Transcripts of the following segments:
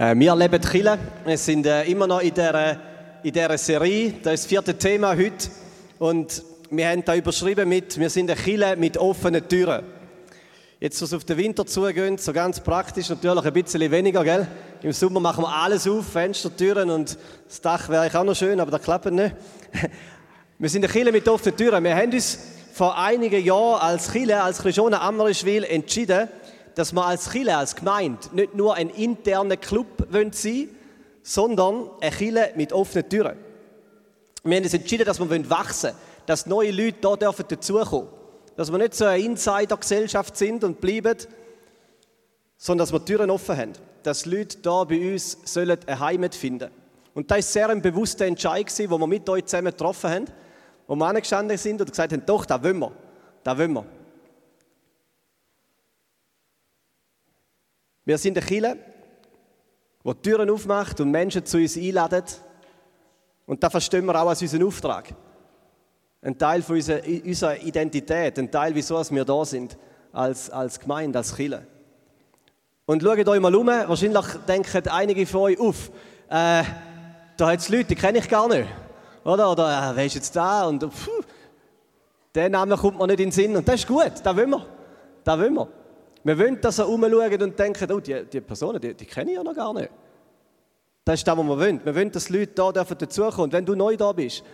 Äh, wir leben Chile. Wir sind äh, immer noch in dieser, in dieser Serie. Das ist das vierte Thema heute. Und wir haben da überschrieben mit, wir sind eine Chile mit offenen Türen. Jetzt, was auf den Winter zugeht, so ganz praktisch natürlich ein bisschen weniger, gell? Im Sommer machen wir alles auf, Fenster, Türen und das Dach wäre auch noch schön, aber das klappt nicht. Wir sind eine Chile mit offenen Türen. Wir haben uns vor einigen Jahren als Chile, als Christiane Amrischwil entschieden, dass wir als Chile, als Gemeinde nicht nur ein interner Club sein wollen, sondern eine Chile mit offenen Türen. Wir haben uns entschieden, dass wir wachsen wollen, dass neue Leute hier dürfen dazukommen Dass wir nicht so eine Insider-Gesellschaft sind und bleiben, sondern dass wir Türen offen haben. Dass Leute hier bei uns sollen eine Heimat finden sollen. Und das war sehr ein bewusster Entscheid, den wir mit euch zusammen getroffen haben, wo wir angestanden sind und gesagt haben, doch, da wollen wir, da wollen wir. Wir sind eine Kirche, die Türen aufmacht und Menschen zu uns einladet. Und das verstehen wir auch als unseren Auftrag. Ein Teil von unserer, unserer Identität, ein Teil, wieso wir da sind, als, als Gemeinde, als Kirche. Und schaut euch mal um, wahrscheinlich denken einige von euch auf, äh, da hat es Leute, die kenne ich gar nicht. Oder, oder äh, wer ist jetzt da? Und pfuh, der Name kommt mir nicht in den Sinn. Und das ist gut, da wollen wir. Da wollen wir. Wir wollen, dass er umschauen und denken, oh, die, die Personen, die, die kenne ich ja noch gar nicht. Das ist das, was wir wollen. Wir wollen, dass Leute da dazukommen. Und wenn du neu da bist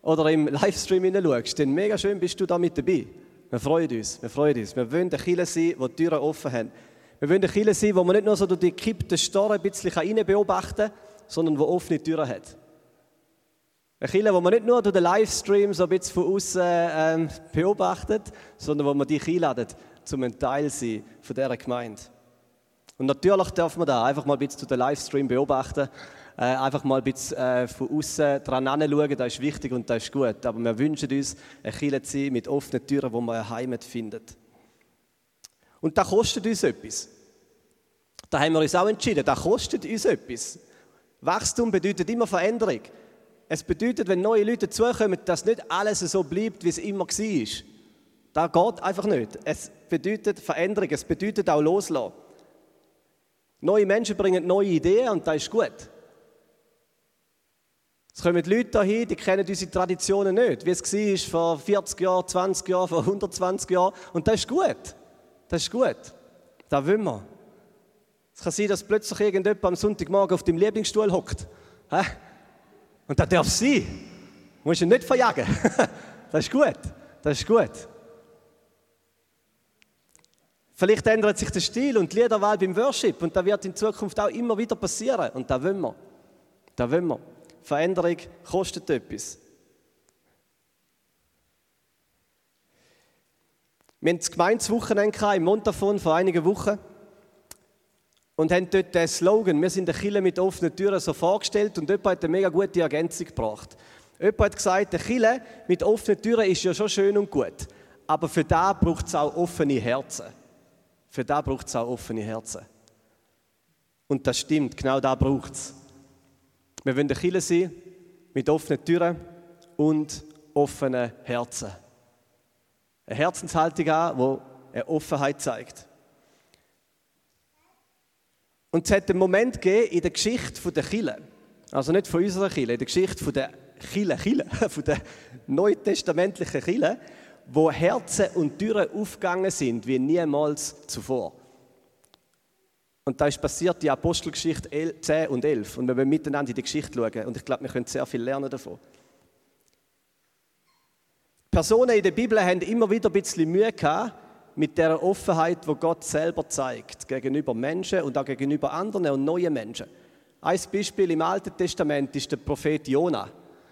oder im Livestream hineinschaust, dann mega schön bist du da mit dabei. Wir freuen uns, wir freuen uns. Wir wollen eine Kirche sein, die die Türen offen haben. Wir wollen eine Kirche sein, wo man nicht nur so durch die gekippten Storen ein bisschen rein beobachten kann, sondern die offene Türen hat. Eine Kirche, wo man nicht nur durch den Livestream so ein bisschen von außen ähm, beobachtet, sondern wo man dich einladet, zum ein Teil sein von dieser Gemeinde. Und natürlich darf man da einfach mal ein bisschen zu den Livestream beobachten, äh, einfach mal ein bisschen äh, von außen dran anschauen, das ist wichtig und das ist gut. Aber wir wünschen uns, eine Kirche zu sein mit offenen Türen, wo man eine Heimat findet. Und das kostet uns etwas. Da haben wir uns auch entschieden, das kostet uns etwas. Wachstum bedeutet immer Veränderung. Es bedeutet, wenn neue Leute dazukommen, dass nicht alles so bleibt, wie es immer war. Das geht einfach nicht. Es bedeutet Veränderung, es bedeutet auch loslassen. Neue Menschen bringen neue Ideen und das ist gut. Es kommen Leute dahin, die kennen unsere Traditionen nicht, wie es war vor 40 Jahren, 20 Jahren, vor 120 Jahren. Und das ist gut. Das ist gut. Das wollen wir. Es kann sein, dass plötzlich irgendjemand am Sonntagmorgen auf dem Lieblingsstuhl hockt. Und das darf sein. Du musst ihn nicht verjagen. Das ist gut. Das ist gut. Vielleicht ändert sich der Stil und die Liederwahl beim Worship und das wird in Zukunft auch immer wieder passieren. Und da wollen wir. Da wollen wir. Veränderung kostet etwas. Wir haben das Gemeinswochenende im Montafon vor einigen Wochen und haben dort den Slogan, wir sind eine Kille mit offenen Türen, so vorgestellt und jemand hat eine mega gute Ergänzung gebracht. Jemand hat gesagt, eine Kille mit offenen Türen ist ja schon schön und gut, aber für da braucht es auch offene Herzen. Für da braucht es auch offene Herzen. Und das stimmt, genau da braucht es. Wir wollen eine Kirche sein mit offenen Türen und offenen Herzen. Eine Herzenshaltung an, die eine Offenheit zeigt. Und es hat einen Moment gegeben in der Geschichte der Kirche, also nicht von unserer Kirche, in der Geschichte der Kirche, Kirche von der neutestamentlichen Kirche, wo Herzen und Türen aufgegangen sind wie niemals zuvor. Und da ist passiert die Apostelgeschichte 10 und 11. Und wir wollen miteinander in die Geschichte schauen. Und ich glaube, wir können sehr viel lernen davon. Personen in der Bibel haben immer wieder ein bisschen Mühe gehabt mit der Offenheit, wo Gott selber zeigt, gegenüber Menschen und auch gegenüber anderen und neuen Menschen. Ein Beispiel im Alten Testament ist der Prophet Jona.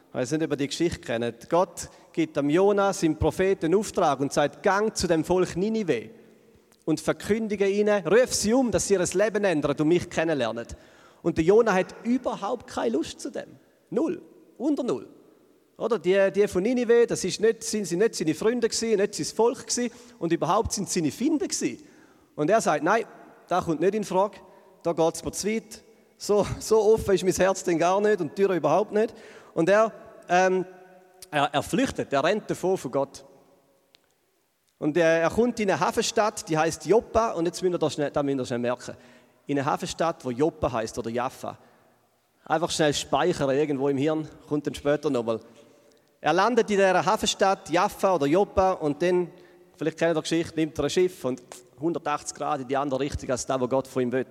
Ich weiß nicht, ob ihr die Geschichte kennt. Gott gibt am Jona, seinem Propheten, Auftrag und sagt, gang zu dem Volk Ninive und verkündige ihnen, ruf sie um, dass sie ihr Leben ändern und mich kennenlernen. Und der Jona hat überhaupt keine Lust zu dem. Null. Unter Null. Oder die, die von Ninive, das ist nicht, sind sie nicht seine Freunde gewesen, nicht sein Volk gewesen, und überhaupt sind sie seine Finden gewesen. Und er sagt, nein, da kommt nicht in Frage, da geht es mir zu weit, so, so offen ist mein Herz denn gar nicht und die Tür überhaupt nicht. Und er ähm, er, er flüchtet, er rennt davor von Gott. Und er, er kommt in eine Hafenstadt, die heißt Joppa, und jetzt müsst ihr das, schnell, das müsst ihr schnell merken. in eine Hafenstadt, wo Joppa heißt oder Jaffa. Einfach schnell speichern irgendwo im Hirn, kommt dann später nochmal. Er landet in dieser Hafenstadt Jaffa oder Joppa und dann, vielleicht kennt ihr die Geschichte, nimmt er ein Schiff und 180 Grad in die andere Richtung als das, was Gott von ihm will.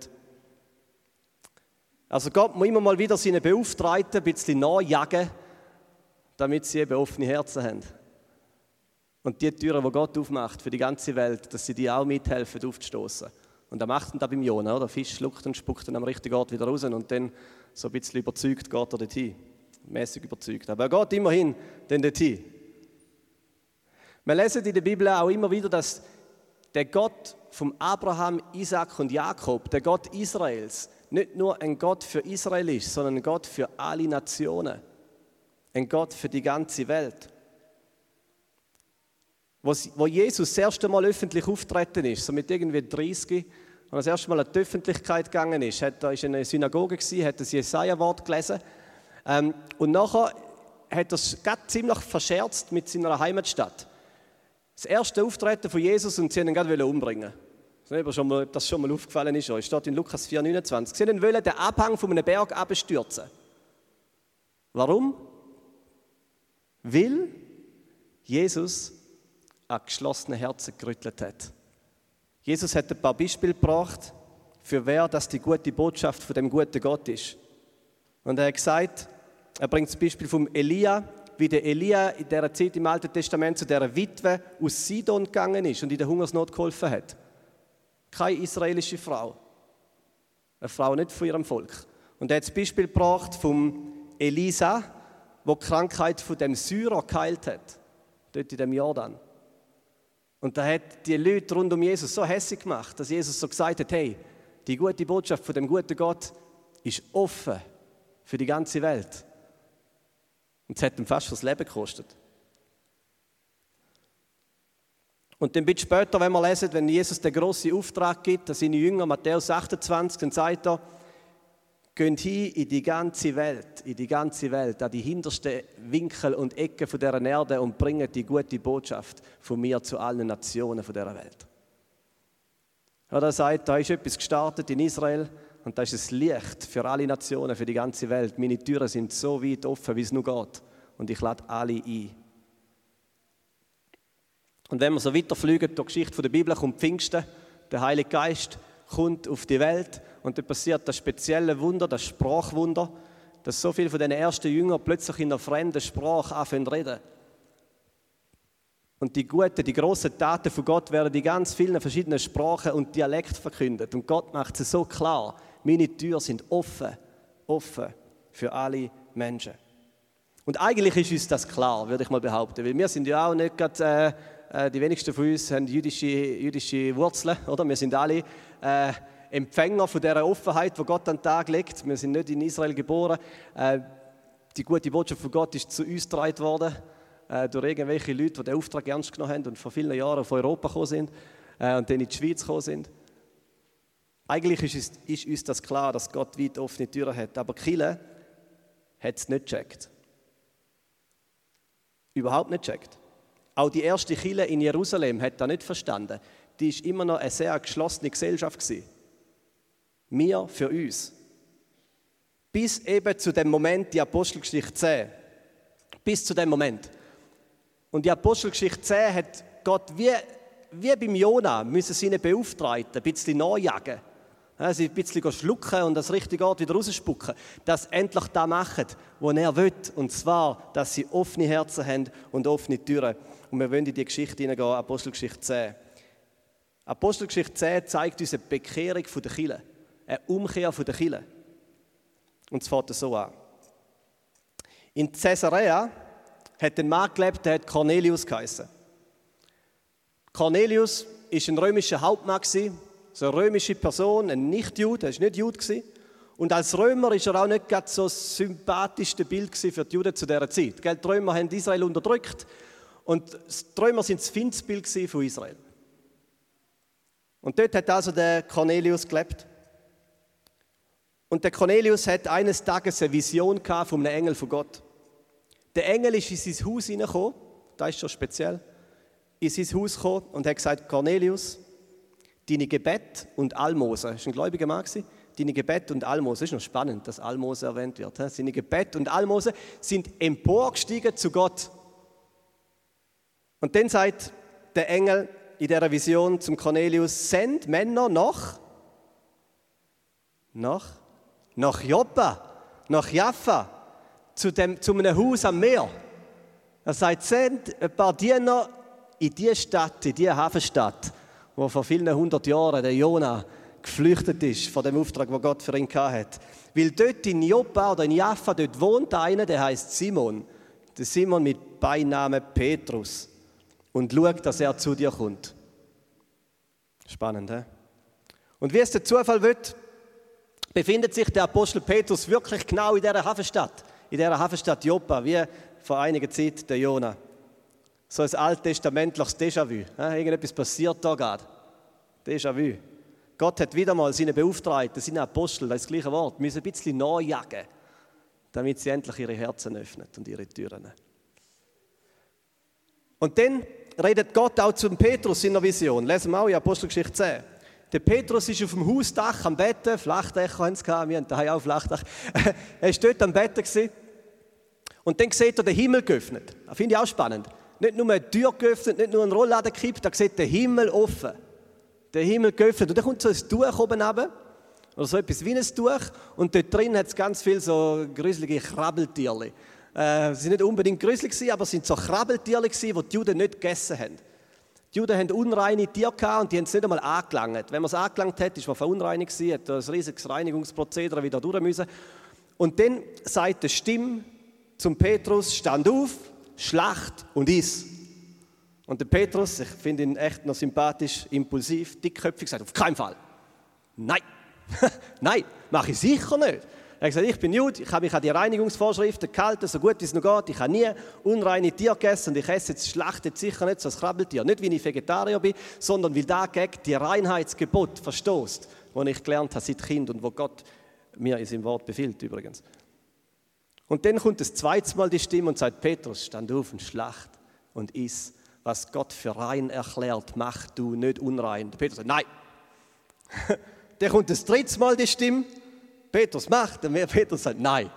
Also Gott muss immer mal wieder seine Beauftragten ein bisschen nachjagen, damit sie eben offene Herzen haben. Und die Türen, die Gott aufmacht für die ganze Welt, dass sie die auch mithelfen, aufzustoßen. Und er macht ihn da beim Jona, oder? Der Fisch schluckt und spuckt ihn am richtigen Ort wieder raus und dann so ein bisschen überzeugt geht er dorthin. Mäßig überzeugt. Aber er geht immerhin dann dorthin. Wir lesen in der Bibel auch immer wieder, dass der Gott vom Abraham, Isaac und Jakob, der Gott Israels, nicht nur ein Gott für Israel ist, sondern ein Gott für alle Nationen. Ein Gott für die ganze Welt. Wo Jesus das erste Mal öffentlich auftreten ist, so mit irgendwie 30, und das erste Mal in die Öffentlichkeit gegangen ist, hat er in einer Synagoge gewesen, hat das Jesaja-Wort gelesen. Ähm, und nachher hat er es ziemlich verscherzt mit seiner Heimatstadt. Das erste Auftreten von Jesus und sie ihn gerade umbringen. Ich weiß nicht, ob das schon mal aufgefallen ist. Es steht in Lukas 4,29. Sie wollen den Abhang von einem Berg abstürzen. Warum? Weil Jesus an geschlossene Herzen gerüttelt hat. Jesus hat ein paar Beispiele gebracht, für wer das die gute Botschaft von dem guten Gott ist. Und er hat gesagt, er bringt das Beispiel vom Elia, wie der Elia in der Zeit im Alten Testament zu der Witwe aus Sidon gegangen ist und in der Hungersnot geholfen hat. Keine israelische Frau. Eine Frau nicht von ihrem Volk. Und er hat das Beispiel gebracht vom Elisa, wo die Krankheit von dem Syrer geheilt hat. Dort in dem Jordan. Und da hat die Leute rund um Jesus so hässlich gemacht, dass Jesus so gesagt hat, hey, die gute Botschaft von dem guten Gott ist offen für die ganze Welt. Und es hat ihm fast das Leben gekostet. Und dann bitte später, wenn wir lesen, wenn Jesus den grossen Auftrag gibt, dass seine Jünger, Matthäus 28, dann sagt er, geht hin in die ganze Welt, in die ganze Welt, an die hintersten Winkel und Ecken von dieser Erde und bringt die gute Botschaft von mir zu allen Nationen von dieser Welt. Ja, er sagt, da ist etwas gestartet in Israel und da ist es Licht für alle Nationen, für die ganze Welt. Meine Türen sind so weit offen, wie es nur geht. Und ich lade alle ein. Und wenn wir so weiterfliegen, die Geschichte der Bibel kommt Pfingsten, der Heilige Geist kommt auf die Welt und dann passiert das spezielle Wunder, das Sprachwunder, dass so viele von den ersten Jüngern plötzlich in einer fremden Sprache anfangen zu reden. Und die guten, die großen Taten von Gott werden in ganz vielen verschiedenen Sprachen und Dialekten verkündet. Und Gott macht es so klar, meine Türen sind offen, offen für alle Menschen. Und eigentlich ist uns das klar, würde ich mal behaupten, weil wir sind ja auch nicht gerade, äh, äh die wenigsten von uns haben jüdische, jüdische Wurzeln, oder? Wir sind alle äh, Empfänger von dieser Offenheit, die Gott an den Tag legt. Wir sind nicht in Israel geboren. Äh, die gute Botschaft von Gott ist zu uns getragen worden äh, durch irgendwelche Leute, die den Auftrag ernst genommen haben und vor vielen Jahren auf Europa gekommen sind äh, und dann in die Schweiz gekommen sind. Eigentlich ist, es, ist uns das klar, dass Gott weit offene Türen hat, aber Kille hat es nicht gecheckt. Überhaupt nicht gecheckt. Auch die erste Kille in Jerusalem hat das nicht verstanden. Die ist immer noch eine sehr geschlossene Gesellschaft gewesen. Wir für uns. Bis eben zu dem Moment, die Apostelgeschichte 10. Bis zu dem Moment. Und die Apostelgeschichte 10 hat Gott wie, wie beim Jona müssen seine Beauftragten ein bisschen nachjagen. Ja, sie ein bisschen schlucken und das richtige Ort wieder rausspucken. Dass sie endlich das machen, was er will. Und zwar, dass sie offene Herzen haben und offene Türen. Und wir wollen in die Geschichte hineingehen, Apostelgeschichte 10. Apostelgeschichte 10 zeigt uns eine Bekehrung der Kirche eine Umkehr von der Kille. Und es fängt so an. In Caesarea hat ein Mann gelebt, der hat Cornelius geheißen. Cornelius ist ein römischer Hauptmann so eine römische Person, ein Nicht-Jude, er war nicht Jude Und als Römer ist er auch nicht gerade so das sympathischste Bild für die Juden zu dieser Zeit. Die Römer haben Israel unterdrückt und die Römer sind das Findsbild von Israel. Und dort hat also der Cornelius gelebt. Und der Cornelius hat eines Tages eine Vision gehabt von einem Engel von Gott. Der Engel ist in sein Haus hineingekommen, das ist schon speziell, in sein Haus gekommen und hat gesagt, Cornelius, deine Gebet und Almosen, ist ein gläubiger Mann? Deine Gebet und Almosen, ist noch spannend, dass Almosen erwähnt wird. Seine Gebet und Almosen sind emporgestiegen zu Gott. Und dann sagt der Engel in dieser Vision zum Cornelius, send Männer nach, nach, nach Joppa, nach Jaffa, zu, dem, zu einem Haus am Meer. Er sagt, send ein paar Diener in diese Stadt, in diese Hafenstadt, wo vor vielen hundert Jahren der Jona geflüchtet ist von dem Auftrag, wo Gott für ihn hat. Weil dort in Joppa oder in Jaffa, dort wohnt einer, der heißt Simon. Der Simon mit Beinamen Petrus. Und schau, dass er zu dir kommt. Spannend, he? Und wie es der Zufall wird, befindet sich der Apostel Petrus wirklich genau in dieser Hafenstadt, in dieser Hafenstadt Joppa, wie vor einiger Zeit der Jona. So ein alttestamentliches Déjà-vu. Irgendetwas passiert da gerade. Déjà-vu. Gott hat wieder mal seine Beauftragten, seine Apostel, das, das gleiche Wort, müssen ein bisschen nachjagen, damit sie endlich ihre Herzen öffnen und ihre Türen. Und dann redet Gott auch zum Petrus in der Vision. Lesen wir auch in Apostelgeschichte 10. Der Petrus ist auf dem Hausdach am Betten, Flachdächer haben sie gehabt, wir haben daheim auch Flachdach. er war dort am Betten gewesen. und dann sieht er den Himmel geöffnet. Das finde ich auch spannend. Nicht nur eine Tür geöffnet, nicht nur ein Rollladen gekippt, da sieht der Himmel offen. Der Himmel geöffnet. Und dann kommt so ein Tuch oben runter, oder so etwas wie ein Tuch, und dort drin hat es ganz viele so gruselige Krabbeltierchen. Äh, sie sind nicht unbedingt gruselig, aber es sind so Krabbeltiere, die die Juden nicht gegessen haben. Die Juden hatten unreine Tiere und die haben es nicht einmal angelangt. Wenn man es angelangt hat, ist man verunreinigt gewesen, hat ein riesiges Reinigungsprozedere wieder durch müssen. Und dann sagt die Stimme zum Petrus, stand auf, schlacht und iss. Und der Petrus, ich finde ihn echt noch sympathisch, impulsiv, dickköpfig, sagt, auf keinen Fall. Nein, nein, mache ich sicher nicht. Er hat gesagt, ich bin Jude, ich habe mich an die Reinigungsvorschriften gehalten, so gut wie es noch geht. Ich habe nie unreine Tiere gegessen und ich esse jetzt schlachtet sicher nicht so ein Krabbeltier. Nicht, weil ich Vegetarier bin, sondern weil da gegen die Reinheitsgebot verstoßt, das ich gelernt habe seit Kind und wo Gott mir in seinem Wort befiehlt übrigens. Und dann kommt das zweite Mal die Stimme und sagt, Petrus, stand auf und schlacht und iss. Was Gott für rein erklärt, mach du nicht unrein. Petrus sagt, nein. dann kommt das dritte Mal die Stimme Petrus, macht. Und Petrus sagt, nein.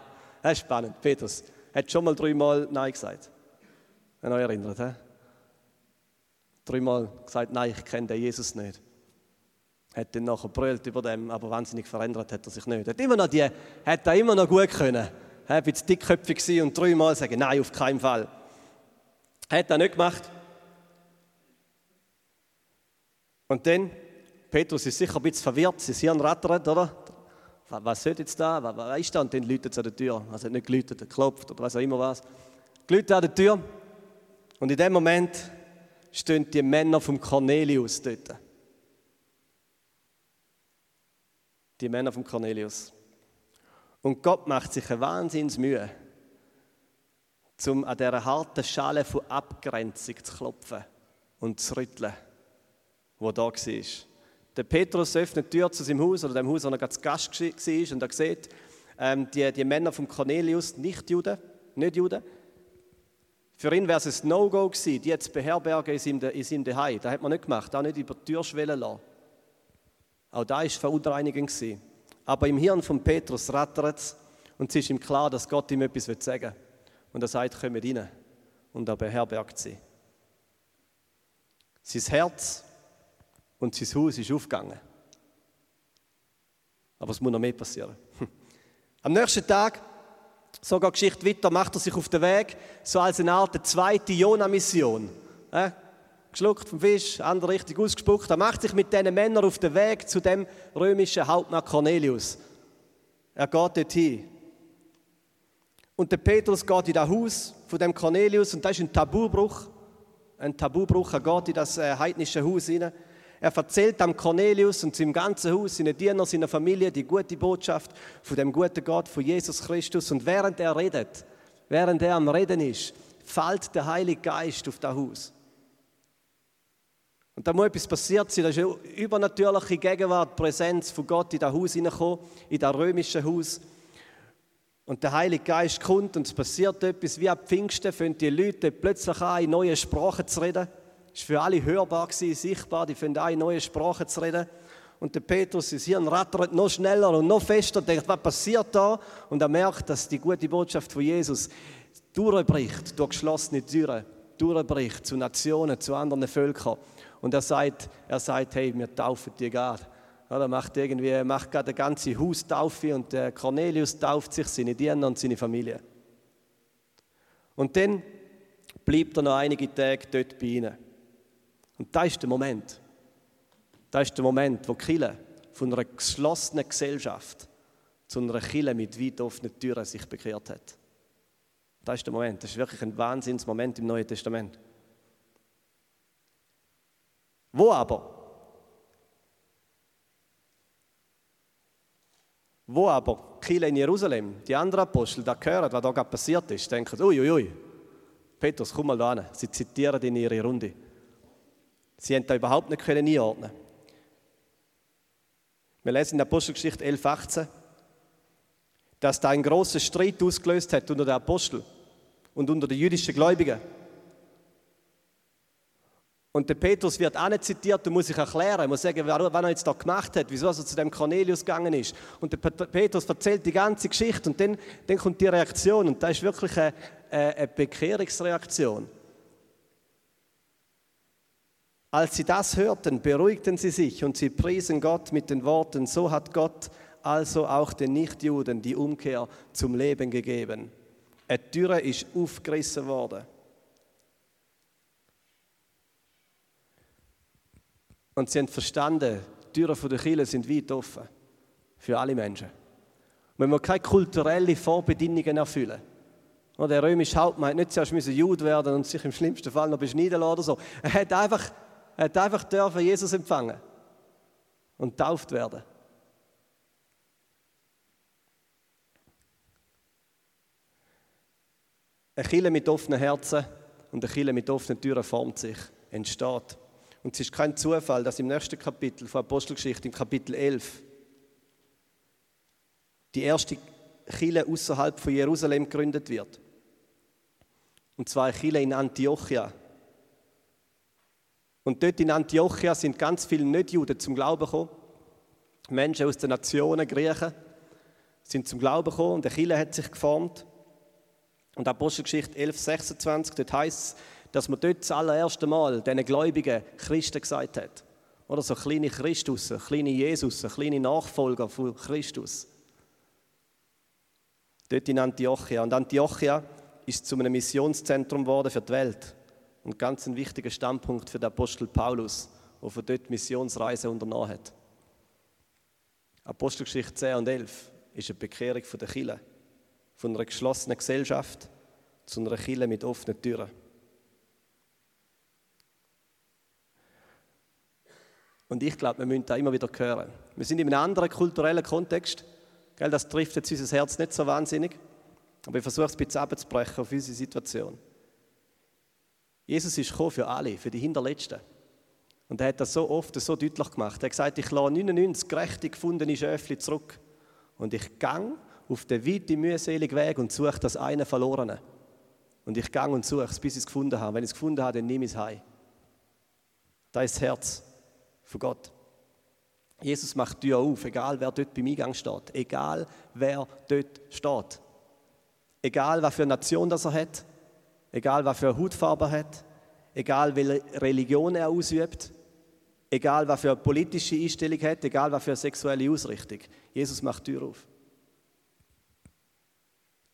Das ist spannend. Petrus hat schon mal dreimal Nein gesagt. Wenn euch erinnert, he? Dreimal gesagt, nein, ich kenne den Jesus nicht. Hat dann nachher brüllt über dem, aber wahnsinnig verändert hat er sich nicht. Hat immer noch die, hat er immer noch gut können. Er war jetzt dickköpfig und dreimal sagen, nein, auf keinen Fall. Hat er nicht gemacht. Und dann, Petrus ist sicher ein bisschen verwirrt, sein Hirn rattert, oder? Was soll jetzt da, was ist da? Und dann läutet es an der Tür. Also nicht geläutet, er klopft oder was auch immer was. Geläutet an der Tür. Und in dem Moment stehen die Männer vom Cornelius dort. Die Männer vom Cornelius. Und Gott macht sich eine Wahnsinnsmühe, um an dieser harten Schale von Abgrenzung zu klopfen und zu rütteln, wo da war. Der Petrus öffnet die Tür zu seinem Haus oder dem Haus, wo er gerade Gast war und er sieht ähm, die, die Männer von Cornelius, nicht Juden, nicht Juden. Für ihn wäre es ein No-Go gewesen, die jetzt beherbergen in seinem, in. Das hat man nicht gemacht, auch nicht über die Türschwelle lassen. Auch da war verunreinigend. Gewesen. Aber im Hirn von Petrus rattert es und es ist ihm klar, dass Gott ihm etwas sagen will. Und er sagt, kommt rein. Und er beherbergt sie. Sein Herz und sein Haus ist aufgegangen. Aber es muss noch mehr passieren. Am nächsten Tag, so geht die Geschichte weiter, macht er sich auf den Weg, so als eine Art zweite Jona-Mission. Äh, geschluckt vom Fisch, andere richtig ausgespuckt. Er macht sich mit diesen Männern auf den Weg zu dem römischen Hauptmann Cornelius. Er geht dorthin. Und der Petrus geht in das Haus von dem Cornelius und das ist ein Tabubruch. Ein Tabubruch. Er geht in das äh, heidnische Haus hinein. Er erzählt am Cornelius und seinem ganzen Haus, seinen Dienern, seiner Familie die gute Botschaft von dem guten Gott, von Jesus Christus. Und während er redet, während er am Reden ist, fällt der Heilige Geist auf das Haus. Und da muss etwas passiert sein. Da ist eine übernatürliche Gegenwart, Präsenz von Gott in das Haus hineingekommen, in das römische Haus. Und der Heilige Geist kommt und es passiert etwas. Wie ab Pfingsten fangen die Leute plötzlich an, in neue Sprachen zu reden ist für alle hörbar gewesen, sichtbar, die finden eine neue Sprache zu reden. Und der Petrus ist hier und rattert noch schneller und noch fester und denkt, was passiert da? Und er merkt, dass die gute Botschaft von Jesus durchbricht durch geschlossene Türen, durchbricht zu Nationen, zu anderen Völkern. Und er sagt, er sagt hey, wir taufen dir gerade. er macht irgendwie, macht gerade eine ganze Haustaufe und Cornelius tauft sich, seine Diener und seine Familie. Und dann bleibt er noch einige Tage dort bei ihnen. Und da ist der Moment. Da ist der Moment, wo Kille von einer geschlossenen Gesellschaft zu einer Kille mit weit offenen Türen sich bekehrt hat. Das ist der Moment. Das ist wirklich ein Wahnsinnsmoment im Neuen Testament. Wo aber? Wo aber Kille in Jerusalem, die anderen Apostel, da hören, was da gerade passiert ist, denken, uiuiui, ui, ui. Petrus, komm mal da hin. Sie zitieren in ihre Runde. Sie haben da überhaupt nicht können einordnen. Wir lesen in der Apostelgeschichte 11, 18, dass da ein großer Streit ausgelöst hat unter den Aposteln und unter den jüdischen Gläubigen. Und der Petrus wird auch nicht zitiert und muss sich erklären, er muss sagen, was er jetzt da gemacht hat, wieso er zu dem Cornelius gegangen ist. Und der Petrus erzählt die ganze Geschichte und dann, dann kommt die Reaktion und das ist wirklich eine, eine Bekehrungsreaktion. Als sie das hörten, beruhigten sie sich und sie priesen Gott mit den Worten, so hat Gott also auch den Nichtjuden die Umkehr zum Leben gegeben. Eine Türe ist aufgerissen worden. Und sie haben verstanden, die Türen der Kirche sind weit offen für alle Menschen. wenn wir keine kulturellen Vorbedingungen erfüllen, der römische Hauptmann hat nicht zuerst Jude werden und sich im schlimmsten Fall noch beschneiden lassen oder so. Er hat einfach, er hat einfach dürfen Jesus empfangen und tauft werden. Eine Kille mit offenen Herzen und eine Kille mit offenen Türen formt sich, entsteht. Und es ist kein Zufall, dass im nächsten Kapitel von Apostelgeschichte, im Kapitel 11, die erste Kille außerhalb von Jerusalem gegründet wird. Und zwar eine Kille in Antiochia. Und dort in Antiochia sind ganz viele Nichtjuden zum Glauben gekommen. Menschen aus den Nationen, Griechen, sind zum Glauben gekommen und der Kille hat sich geformt. Und Apostelgeschichte 11, 26, dort heißt es, dass man dort das allererste Mal diesen Gläubigen Christen gesagt hat. Oder so kleine Christus, kleine Jesus, kleine Nachfolger von Christus. Dort in Antiochia. Und Antiochia ist zu einem Missionszentrum geworden für die Welt. Und ganz ein wichtiger Standpunkt für den Apostel Paulus, der von dort Missionsreise unternommen hat. Apostelgeschichte 10 und 11 ist eine Bekehrung von der Kirche, von einer geschlossenen Gesellschaft zu einer Kirche mit offenen Türen. Und ich glaube, wir müssen da immer wieder hören. Wir sind in einem anderen kulturellen Kontext. Gell, das trifft jetzt unser Herz nicht so wahnsinnig. Aber ich versuche es ein bisschen abzubrechen auf unsere Situation. Jesus ist gekommen für alle, für die Hinterletzten. Und er hat das so oft so deutlich gemacht. Er hat gesagt, ich lasse 99 gerechte gefundene Schäfchen zurück. Und ich gang auf den weiten, mühseligen Weg und suche das eine Verlorene. Und ich gang und suche es, bis ich es gefunden habe. Wenn ich es gefunden habe, dann nehme ich es heim. Das ist das Herz von Gott. Jesus macht die Tür auf, egal wer dort beim Eingang steht, egal wer dort steht. Egal, was für eine Nation das er hat, egal, was für eine Hautfarbe er hat, egal, welche Religion er ausübt, egal, was für eine politische Einstellung er hat, egal, was für eine sexuelle Ausrichtung. Jesus macht die Tür auf.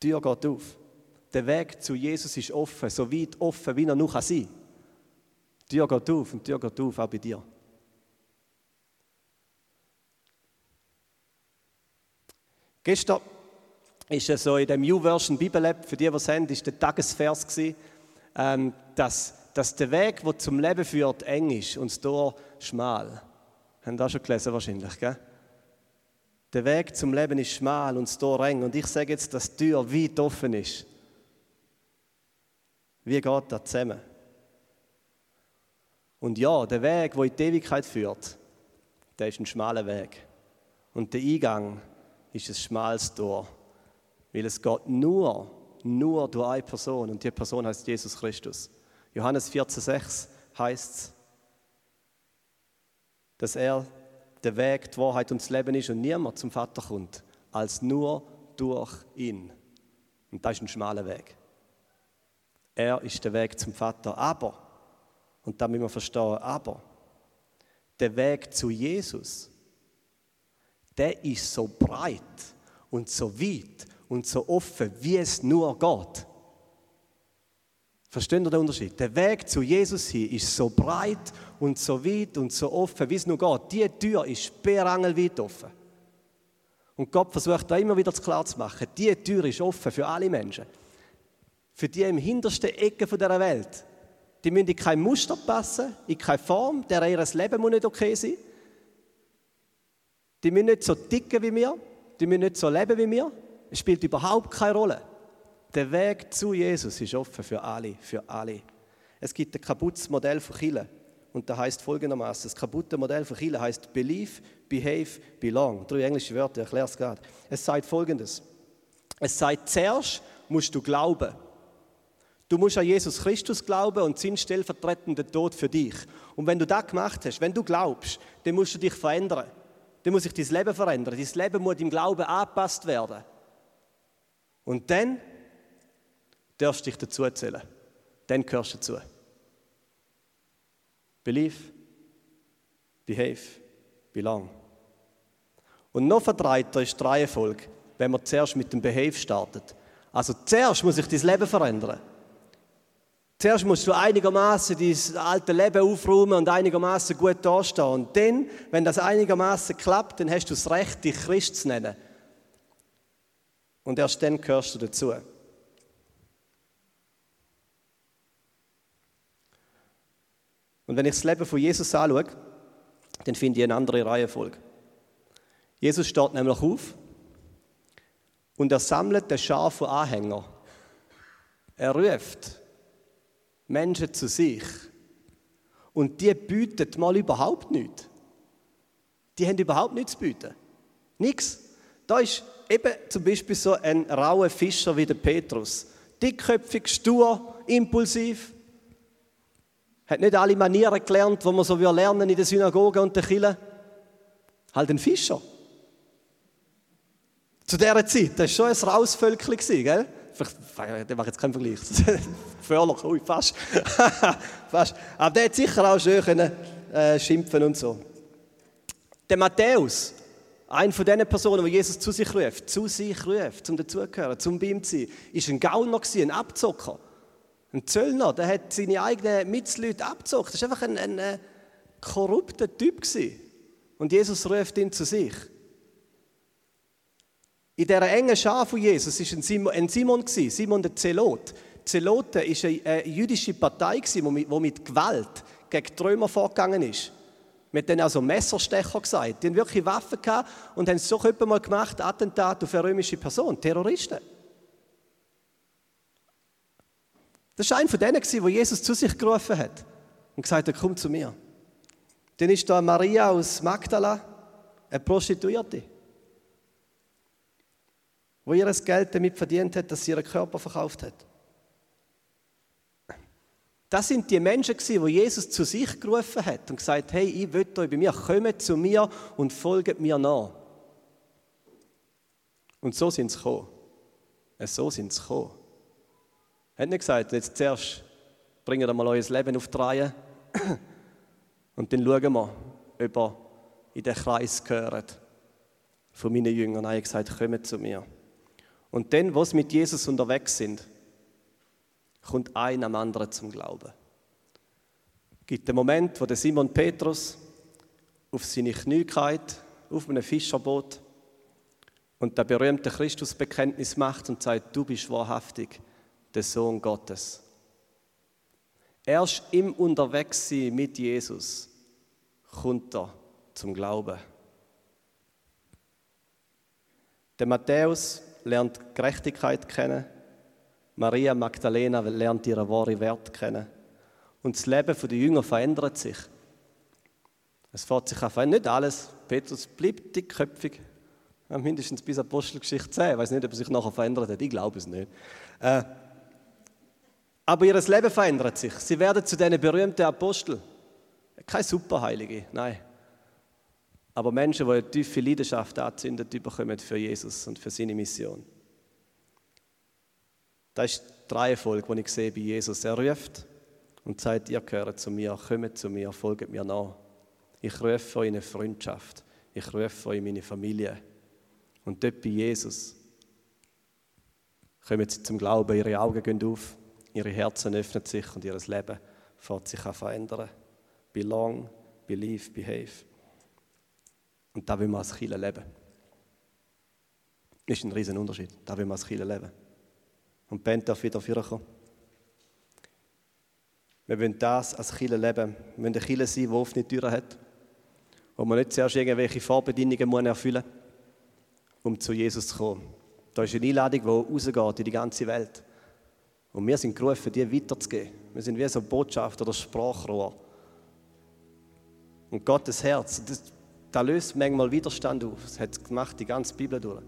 Die Tür geht auf. Der Weg zu Jesus ist offen, so weit offen, wie er noch sein kann. Die Tür geht auf und die Tür geht auf, auch bei dir. Gestern ist so in dem YouVersion Bible App, für die, die es haben, ist der Tagesvers gewesen, ähm, dass, dass der Weg, der zum Leben führt, eng ist und das Tor schmal. Haben das schon gelesen wahrscheinlich, gell? Der Weg zum Leben ist schmal und das Tor eng. Und ich sage jetzt, dass die Tür weit offen ist. Wie geht das zusammen? Und ja, der Weg, der in die Ewigkeit führt, der ist ein schmaler Weg. Und der Eingang ist ein schmales Tor. Weil es geht nur, nur durch eine Person und die Person heißt Jesus Christus. Johannes 14,6 heißt es, dass er der Weg, die Wahrheit und das Leben ist und niemand zum Vater kommt, als nur durch ihn. Und das ist ein schmaler Weg. Er ist der Weg zum Vater. Aber, und da müssen wir verstehen, aber, der Weg zu Jesus, der ist so breit und so weit und so offen, wie es nur geht. Versteht ihr den Unterschied? Der Weg zu Jesus hier ist so breit und so weit und so offen, wie es nur geht. Die Tür ist sperrangelweit offen. Und Gott versucht da immer wieder klar zu machen, die Tür ist offen für alle Menschen. Für die im hintersten Ecke dieser Welt. Die müssen in kein Muster passen, in keine Form, der ihr Leben muss nicht okay sein. Die müssen nicht so dicken wie wir, die müssen nicht so leben wie wir. Es spielt überhaupt keine Rolle. Der Weg zu Jesus ist offen für alle, für alle. Es gibt ein kaputtes Modell von Chile und da heißt folgendermaßen: Das kaputte Modell von Chile heißt Believe, Behave, Belong. Drei englische Wörter, erkläre es gerade. Es sagt folgendes: Es sagt zuerst musst du glauben. Du musst an Jesus Christus glauben und sein stellvertretender Tod für dich. Und wenn du das gemacht hast, wenn du glaubst, dann musst du dich verändern. Dann muss sich dein Leben verändern. Dein Leben muss im Glauben angepasst werden. Und dann darfst du dich dazu zählen. Dann gehörst du dazu. Believe, behave, belong. Und noch verdreiter ist die Reihenfolge, wenn man zuerst mit dem Behave startet. Also zuerst muss sich dein Leben verändern. Zuerst musst du einigermaßen dein alte Leben aufräumen und einigermaßen gut dastehen. Und dann, wenn das einigermaßen klappt, dann hast du das Recht, dich Christ zu nennen. Und erst dann gehörst du dazu. Und wenn ich das Leben von Jesus anschaue, dann finde ich eine andere Reihenfolge. Jesus steht nämlich auf und er sammelt den Schar von Anhängern. Er ruft Menschen zu sich. Und die bieten mal überhaupt nichts. Die haben überhaupt nichts zu bieten. Nichts. Da ist eben zum Beispiel so ein rauer Fischer wie der Petrus. Dickköpfig, stur, impulsiv. Hat nicht alle Manieren gelernt, die man so lernen in der Synagoge und der Kirche. Halt ein Fischer. Zu dieser Zeit, das war schon ein raues Völkchen, gell? Der macht jetzt keinen Vergleich. Gefährlich, ui, fast. fast. Aber der hat sicher auch schön können, äh, schimpfen und so. Der Matthäus, eine von diesen Personen, die Jesus zu sich ruft, zu sich ruft, zum dazugehören, zum bei ihm zu sein, ist ein Gauner, ein Abzocker. Ein Zöllner, der hat seine eigenen Mitzleute abgezockt. Das war einfach ein, ein, ein korrupter Typ. Und Jesus ruft ihn zu sich. In dieser engen Schar von Jesus war ein Simon, ein Simon Simon der Zelot. Zeloten war eine, jüdische Partei, die mit Gewalt gegen die Römer vorgegangen ist. Wir haben also Messerstecher gesagt. Die haben wirklich Waffen gehabt und haben es so mal gemacht, Attentat auf eine römische Person, Terroristen. Das war einer von denen, wo Jesus zu sich gerufen hat und gesagt hat, komm zu mir. Dann ist da Maria aus Magdala, eine Prostituierte wo ihr das Geld damit verdient hat, dass sie ihren Körper verkauft hat. Das sind die Menschen, die Jesus zu sich gerufen hat und gesagt hey, ich will euch bei mir, kommt zu mir und folgt mir nach. Und so sind sie gekommen. So sind sie gekommen. Er hat nicht gesagt, jetzt zuerst bringt mal euer Leben auf die Reihe und dann schauen wir, ob ihr in den Kreis gehört von meinen Jüngern. Er hat gesagt, kommt zu mir. Und dann, wo sie mit Jesus unterwegs sind, kommt ein am anderen zum Glauben. Es gibt den Moment, wo der Simon Petrus auf seine Knie auf einem Fischerboot und der berühmte Christusbekenntnis macht und sagt, du bist wahrhaftig der Sohn Gottes. Erst im Unterwegssein mit Jesus kommt er zum Glauben. Der Matthäus lernt Gerechtigkeit kennen. Maria Magdalena lernt ihren wahren Wert kennen. Und das Leben der Jünger verändert sich. Es fährt sich auf nicht alles. Petrus bleibt dickköpfig. Mindestens bis Apostelgeschichte 10. Ich weiß nicht, ob er sich nachher verändert hat. Ich glaube es nicht. Äh, Aber ihr Leben verändert sich. Sie werden zu diesen berühmten Aposteln. Keine Superheilige, nein. Aber Menschen, die eine tiefe Leidenschaft anzündet bekommen für Jesus und für seine Mission. Das ist die Reihenfolge, die ich sehe bei Jesus. Er ruft und sagt, ihr gehört zu mir, kommt zu mir, folgt mir nach. Ich rufe euch eine Freundschaft. Ich rufe euch meine Familie. Und dort bei Jesus kommen sie zum Glauben, ihre Augen gehen auf, ihre Herzen öffnen sich und ihr Leben fährt sich an verändern. Belong, believe, behave. Und da will man als Chile leben. Das ist ein riesen Unterschied. Da will man als Chile leben. Und die Band darf wieder vorkommen. Wir wollen das als Chile leben. Wir wollen eine Chile sein, die offene Türen hat. Wo man nicht zuerst irgendwelche Vorbedingungen erfüllen muss, um zu Jesus zu kommen. Da ist eine Einladung, die rausgeht in die ganze Welt. Und wir sind gerufen, die weiterzugeben. Wir sind wie so Botschaft oder Sprachrohr. Und Gottes Herz, das, das löst manchmal Widerstand auf. Das hat die ganze Bibel durch.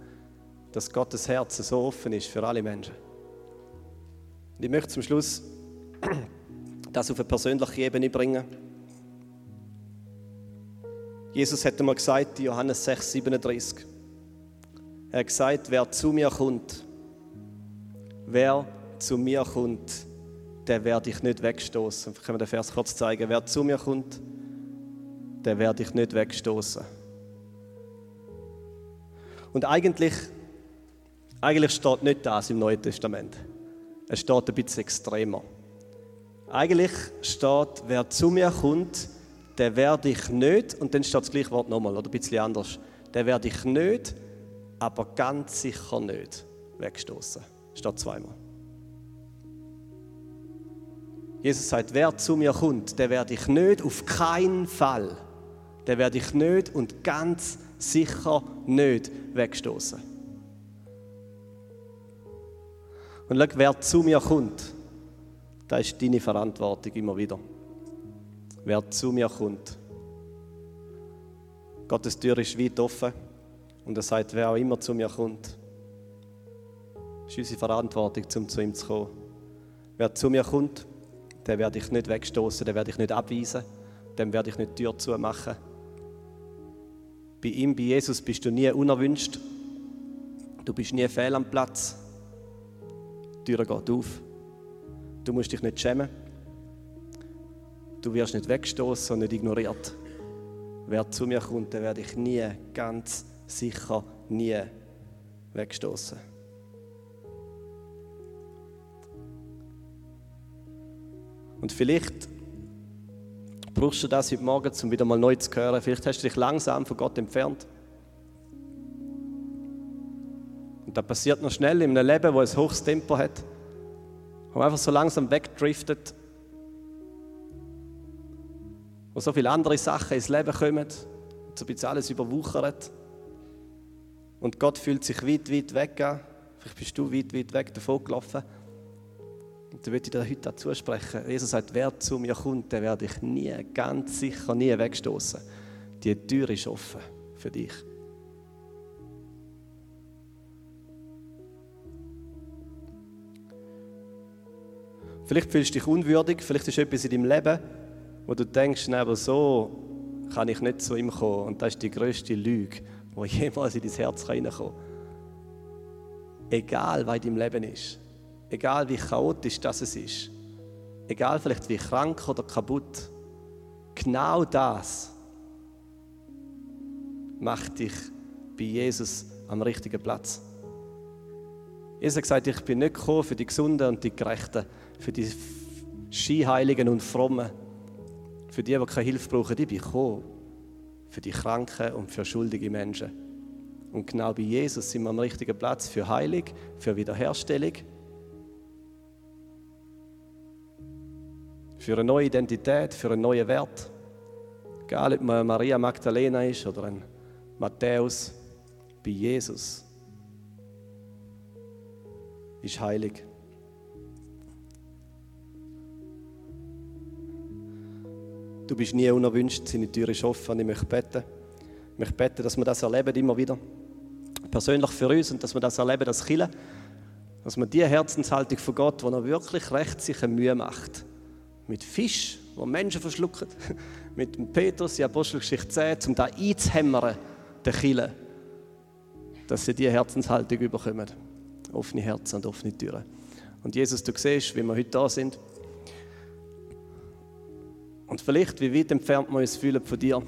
Dass Gottes Herz so offen ist für alle Menschen. Und ich möchte zum Schluss das auf eine persönliche Ebene bringen. Jesus hat einmal gesagt, in Johannes 6, 37, er hat gesagt, wer zu mir kommt, wer zu mir kommt, der werde ich nicht wegstoßen. Können wir den Vers kurz zeigen? Wer zu mir kommt, der werde ich nicht wegstoßen. Und eigentlich, eigentlich steht nicht das im Neuen Testament. Es steht ein bisschen extremer. Eigentlich steht, wer zu mir kommt, der werde ich nicht, und dann steht das gleiche Wort nochmal, oder ein bisschen anders, der werde ich nicht aber ganz sicher nicht wegstoßen. Steht zweimal. Jesus sagt, wer zu mir kommt, der werde ich nicht, auf keinen Fall, der werde ich nicht und ganz sicher nicht wegstoßen. Und schau, wer zu mir kommt, das ist deine Verantwortung immer wieder. Wer zu mir kommt. Gottes Tür ist weit offen. Und er sagt, wer auch immer zu mir kommt, ist unsere Verantwortung, um zu ihm zu kommen. Wer zu mir kommt, den werde ich nicht wegstoßen, den werde ich nicht abweisen, dem werde ich nicht die Tür zumachen. Bei ihm, bei Jesus, bist du nie unerwünscht. Du bist nie fehl am Platz. Die Tür geht auf. Du musst dich nicht schämen. Du wirst nicht wegstoßen und nicht ignoriert. Wer zu mir kommt, den werde ich nie ganz sicher nie wegstoßen. Und vielleicht brauchst du das heute Morgen, um wieder mal neu zu hören. Vielleicht hast du dich langsam von Gott entfernt. Das passiert noch schnell in einem Leben, das ein hohes Tempo hat. Wo man einfach so langsam wegdriftet. Wo so viele andere Sachen ins Leben kommen. So ein bisschen alles überwuchert. Und Gott fühlt sich weit, weit weg Vielleicht bist du weit, weit weg davon gelaufen. Und da würde ich dir heute dazu sprechen. Jesus sagt, wer zu mir kommt, den werde ich nie, ganz sicher nie wegstoßen. Die Tür ist offen für dich. Vielleicht fühlst du dich unwürdig, vielleicht ist etwas in deinem Leben, wo du denkst, aber so kann ich nicht zu ihm kommen. Und das ist die größte Lüge, wo jemals in dein Herz reinkommen kann. Egal, was in deinem Leben ist, egal wie chaotisch das ist, egal vielleicht wie krank oder kaputt, genau das macht dich bei Jesus am richtigen Platz. Jesus hat gesagt, ich bin nicht gekommen für die Gesunden und die Gerechten, für die Skiheiligen und Frommen, für die, die keine Hilfe brauchen, ich bin gekommen für die Kranken und für schuldige Menschen. Und genau bei Jesus sind wir am richtigen Platz für Heilung, für Wiederherstellung, für eine neue Identität, für einen neuen Wert. Egal, ob man Maria Magdalena ist oder ein Matthäus, bei Jesus ist heilig. Du bist nie unerwünscht, seine Tür ist offen und ich möchte beten. Ich möchte beten, dass wir das erleben, immer wieder. Persönlich für uns und dass wir das erleben, dass Chile Dass man die Herzenshaltung von Gott, die er wirklich recht sich Mühe macht, mit Fisch, wo Menschen verschlucken, mit dem Petrus, die Apostelgeschichte 10, um da einzuhämmern, den Killen, dass sie diese Herzenshaltung überkommen. Offene Herzen und offene Türen. Und Jesus, du siehst, wie wir heute da sind. Und vielleicht, wie weit entfernt wir uns fühlen von dir.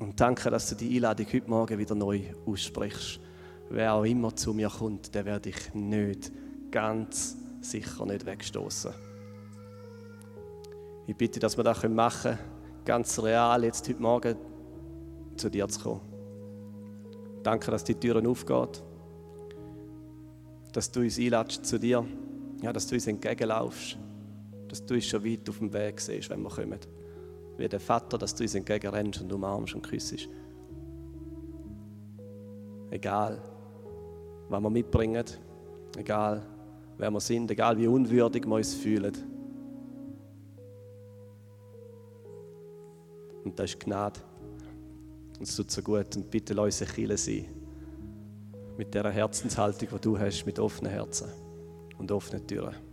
Und danke, dass du die Einladung heute Morgen wieder neu aussprichst. Wer auch immer zu mir kommt, der werde ich nicht, ganz sicher nicht wegstoßen. Ich bitte, dass wir das machen können, ganz real, jetzt heute Morgen zu dir zu kommen. Danke, dass die Türen aufgehen, dass du uns einladest zu dir, ja, dass du uns entgegenlaufst, dass du uns schon weit auf dem Weg siehst, wenn wir kommen. Wie der Vater, dass du uns entgegenrennst und umarmst und küssest. Egal, was wir mitbringen, egal, wer wir sind, egal wie unwürdig wir uns fühlen. Und das ist Gnade. Und es tut so gut. Und bitte lass uns Chile sein. Mit dieser Herzenshaltung, die du hast, mit offenen Herzen und offenen Türen.